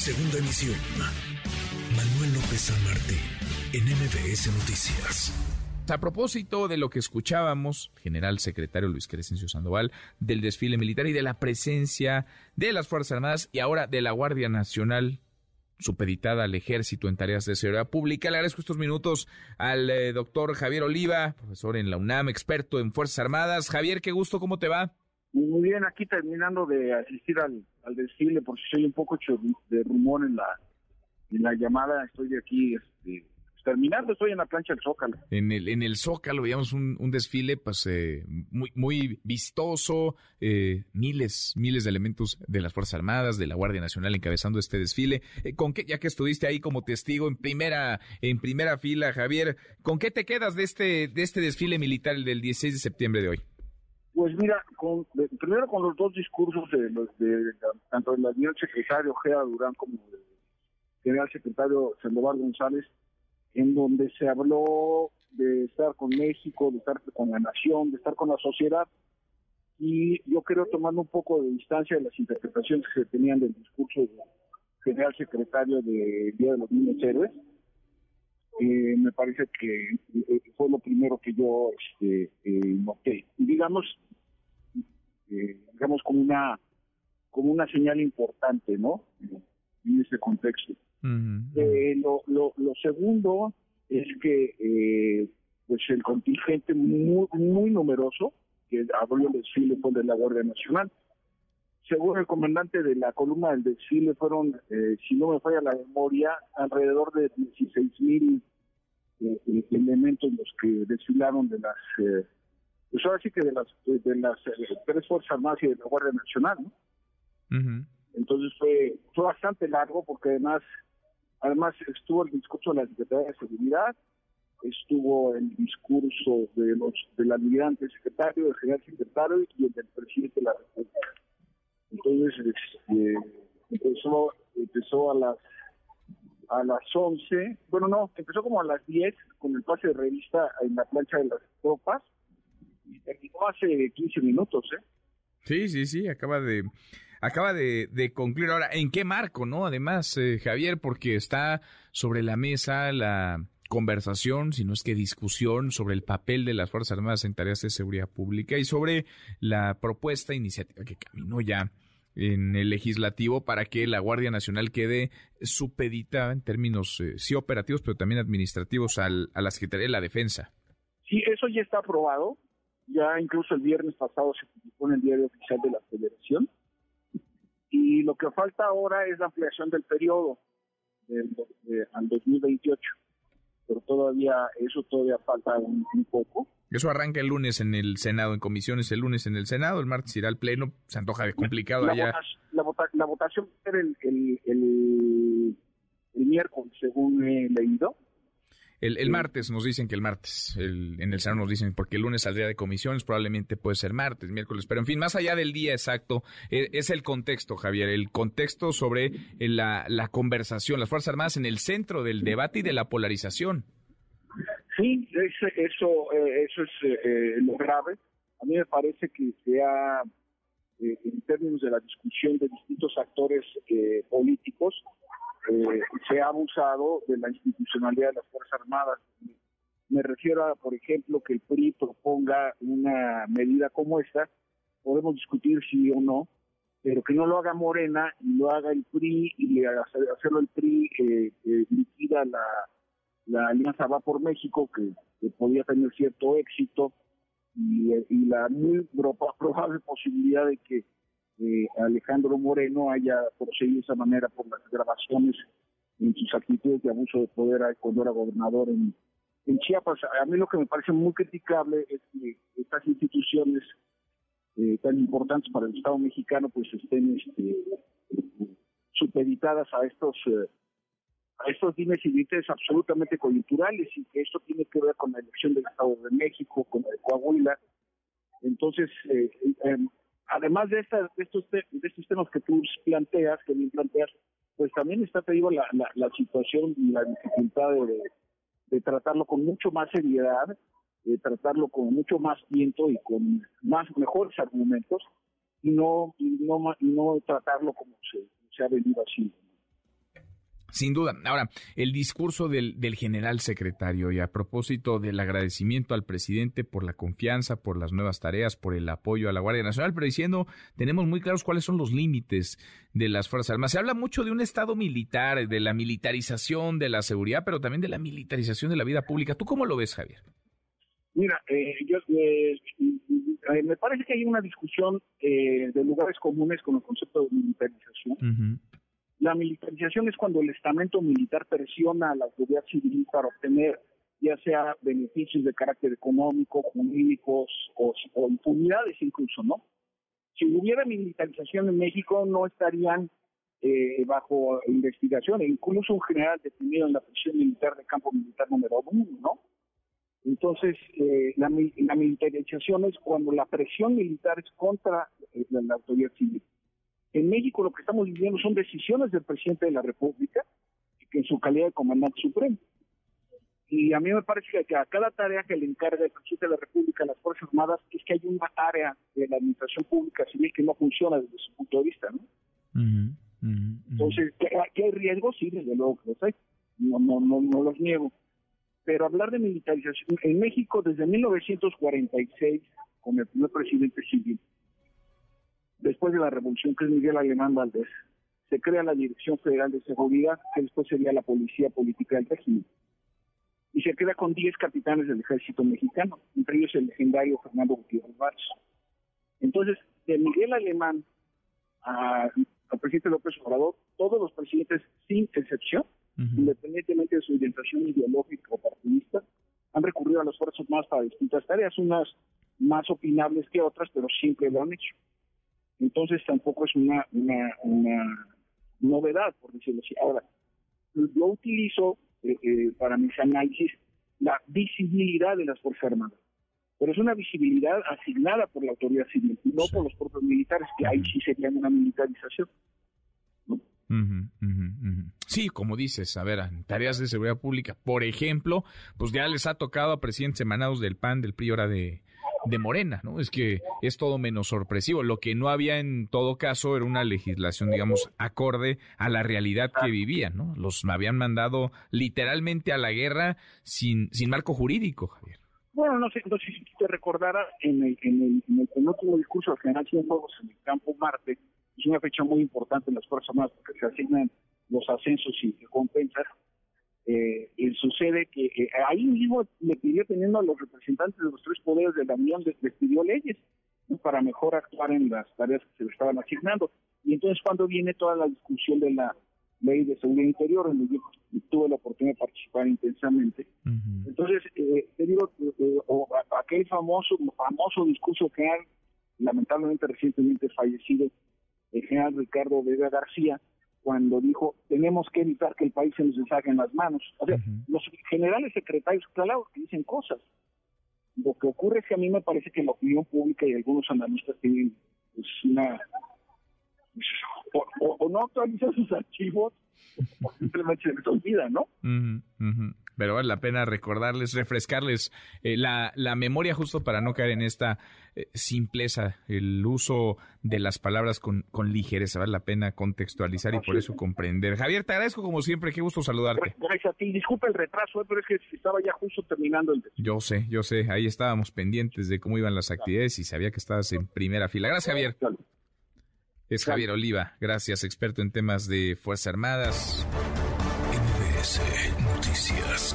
Segunda emisión. Manuel López San Martín, en MBS Noticias. A propósito de lo que escuchábamos, general secretario Luis Crescencio Sandoval, del desfile militar y de la presencia de las Fuerzas Armadas y ahora de la Guardia Nacional supeditada al ejército en tareas de seguridad pública. Le agradezco estos minutos al eh, doctor Javier Oliva, profesor en la UNAM, experto en Fuerzas Armadas. Javier, qué gusto, ¿cómo te va? Muy bien, aquí terminando de asistir al, desfile, por si soy un poco de rumor en la, en la llamada, estoy de aquí este, terminando, estoy en la plancha del Zócalo. En el, en el Zócalo veíamos un, desfile pues eh, muy, muy vistoso, eh, miles, miles de elementos de las Fuerzas Armadas, de la Guardia Nacional encabezando este desfile. Eh, ¿Con qué, ya que estuviste ahí como testigo en primera, en primera fila, Javier, ¿con qué te quedas de este, de este desfile militar del 16 de septiembre de hoy? Pues mira, con, primero con los dos discursos de, de, tanto del secretario Gea Durán como del general secretario Sandoval González, en donde se habló de estar con México, de estar con la nación, de estar con la sociedad. Y yo creo, tomando un poco de distancia de las interpretaciones que se tenían del discurso del general secretario del Día de los Niños Héroes, eh, me parece que eh, fue lo primero que yo este, eh, noté. digamos, como una como una señal importante, ¿no? En ese contexto. Eh, lo, lo, segundo es que eh, pues el contingente muy, muy numeroso que abrió el desfile fue de la Guardia Nacional. Según el comandante de la columna del desfile, fueron, eh, si no me falla la memoria, alrededor de 16 mil elementos los que desfilaron de las, pues ahora sí que de las, de las tres Fuerzas Armadas y de la Guardia Nacional, Entonces fue, fue bastante largo porque además Además, estuvo el discurso de la Secretaría de Seguridad, estuvo el discurso de los del almirante secretario, del general secretario y el del presidente de la República. Entonces, este, empezó, empezó a las a las 11, bueno, no, empezó como a las 10 con el pase de revista en la plancha de las tropas terminó hace 15 minutos, ¿eh? Sí, sí, sí, acaba de acaba de, concluir. Ahora, ¿en qué marco, no? Además, eh, Javier, porque está sobre la mesa la conversación, si no es que discusión sobre el papel de las Fuerzas Armadas en tareas de seguridad pública y sobre la propuesta iniciativa que caminó ya en el legislativo para que la Guardia Nacional quede supedita en términos eh, sí operativos, pero también administrativos al, a la Secretaría de la Defensa. Sí, eso ya está aprobado. Ya incluso el viernes pasado se publicó en el diario oficial de la Federación. Y lo que falta ahora es la ampliación del periodo del, al 2028. Pero todavía, eso todavía falta un, poco. Eso arranca el lunes en el Senado, en comisiones el lunes en el Senado, el martes irá al Pleno, se antoja complicado la allá. la, la, votación va el, el, el, el miércoles, según he leído, el, martes nos dicen que el martes, en el Senado nos dicen, porque el lunes saldría de comisiones, probablemente puede ser martes, miércoles, pero en fin, más allá del día exacto, e, es el contexto, Javier, el contexto sobre eh, la, la conversación, las Fuerzas Armadas en el centro del debate y de la polarización. Sí, eso, eh, eso es eh, lo grave. A mí me parece que se ha, en términos de la discusión de distintos actores políticos, eh, se ha abusado de la institucionalidad de las Fuerzas Armadas. Me refiero a, por ejemplo, que el PRI proponga una medida como esta, podemos discutir si o no, pero que no lo haga Morena y lo haga el PRI y hacerlo el PRI eh, liquida la, Alianza Va por México, que, podía tener cierto éxito, y, y la muy probable posibilidad de que eh, Alejandro Moreno haya procedido de esa manera por las grabaciones en sus actitudes de abuso de poder cuando era gobernador en, Chiapas. A mí lo que me parece muy criticable es que estas instituciones eh, tan importantes para el Estado mexicano pues estén este, supeditadas a estos eh, a estos dimes y dites absolutamente coyunturales y que esto tiene que ver con la elección del Estado de México, con de Coahuila. Entonces, eh, em, además de, estas, de, estos, estos temas que tú planteas, que bien planteas, pues también está, te digo, la, la, situación y la dificultad de, tratarlo con mucho más seriedad, de tratarlo con mucho más tiento y con más mejores argumentos, y no, y no, tratarlo como se, se ha venido así. Sin duda. Ahora, el discurso del, del, general secretario y a propósito del agradecimiento al presidente por la confianza, por las nuevas tareas, por el apoyo a la Guardia Nacional, pero diciendo, tenemos muy claros cuáles son los límites de las Fuerzas Armadas. Se habla mucho de un Estado militar, de la militarización de la seguridad, pero también de la militarización de la vida pública. ¿Tú cómo lo ves, Javier? Mira, eh, yo, eh, eh, me parece que hay una discusión de lugares comunes con el concepto de militarización. La militarización es cuando el estamento militar presiona a la autoridad civil para obtener ya sea beneficios de carácter económico, jurídicos o, impunidades incluso, ¿no? Si hubiera militarización en México no estarían eh, bajo investigación, e incluso un general detenido en la prisión militar de campo militar número uno, ¿no? Entonces, eh, la, militarización es cuando la presión militar es contra eh, la autoridad civil. En México lo que estamos viviendo son decisiones del presidente de la República, en su calidad de comandante supremo. Y a mí me parece que a cada tarea que le encarga el presidente de la República a las Fuerzas Armadas es que hay una área de la administración pública civil que no funciona desde su punto de vista, ¿no? Entonces, ¿que, hay riesgos? Sí, desde luego que los hay. No, no, no, no los niego. Pero hablar de militarización, en México desde 1946, con el primer presidente civil, después de la revolución, que es Miguel Alemán Valdés, se crea la Dirección Federal de Seguridad, que después sería la Policía Política del Régimen. Y se queda con 10 capitanes del ejército mexicano, entre ellos el legendario Fernando Gutiérrez Barros. Entonces, de Miguel Alemán al presidente López Obrador, todos los presidentes, sin excepción, independientemente de su orientación ideológica o partidista, han recurrido a las Fuerzas más para distintas tareas, unas más opinables que otras, pero siempre lo han hecho. Entonces tampoco es una, una, novedad, por decirlo así. Ahora, yo utilizo eh, eh, para mis análisis la visibilidad de las Fuerzas Armadas, pero es una visibilidad asignada por la autoridad civil, no por los propios militares, que ahí sí sería una militarización. Sí, como dices, a ver, tareas de seguridad pública, por ejemplo, pues ya les ha tocado a presidentes emanados del PAN, del PRI, ahora de, de Morena, ¿no? Es que es todo menos sorpresivo. Lo que no había en todo caso era una legislación, digamos, acorde a la realidad que vivían, ¿no? Los habían mandado literalmente a la guerra sin, sin marco jurídico, Javier. Bueno, no sé, no sé si te recordarás en el, en el, en el penúltimo discurso al general Cienfuegos en el campo Marte, es una fecha muy importante en las Fuerzas Armadas porque se asignan los ascensos y recompensas eh, sucede que eh, ahí mismo le pidió teniendo a los representantes de los tres poderes de la Unión, les, pidió leyes para mejor actuar en las tareas que se le estaban asignando. Y entonces cuando viene toda la discusión de la ley de seguridad interior, en donde yo tuve la oportunidad de participar intensamente, entonces eh, te digo, eh, aquel famoso, famoso discurso que ha lamentablemente recientemente fallecido el general Ricardo Vega García, cuando dijo tenemos que evitar que el país se nos deshaga en las manos. O sea, los generales secretarios, claro, que dicen cosas. Lo que ocurre es que a mí me parece que la opinión pública y algunos analistas tienen pues, una... O, no actualizan sus archivos o simplemente se les olvida, ¿no? Pero vale la pena recordarles, refrescarles eh, la, la, memoria justo para no caer en esta eh, simpleza, el uso de las palabras con, con ligereza, vale la pena contextualizar y por eso comprender. Javier, te agradezco como siempre, qué gusto saludarte. Gracias a ti, disculpa el retraso, eh, pero es que estaba ya justo terminando el... Yo sé, yo sé, ahí estábamos pendientes de cómo iban las actividades y sabía que estabas en primera fila. Gracias, Javier. Es Javier Oliva, gracias, experto en temas de Fuerzas Armadas. MBS Noticias.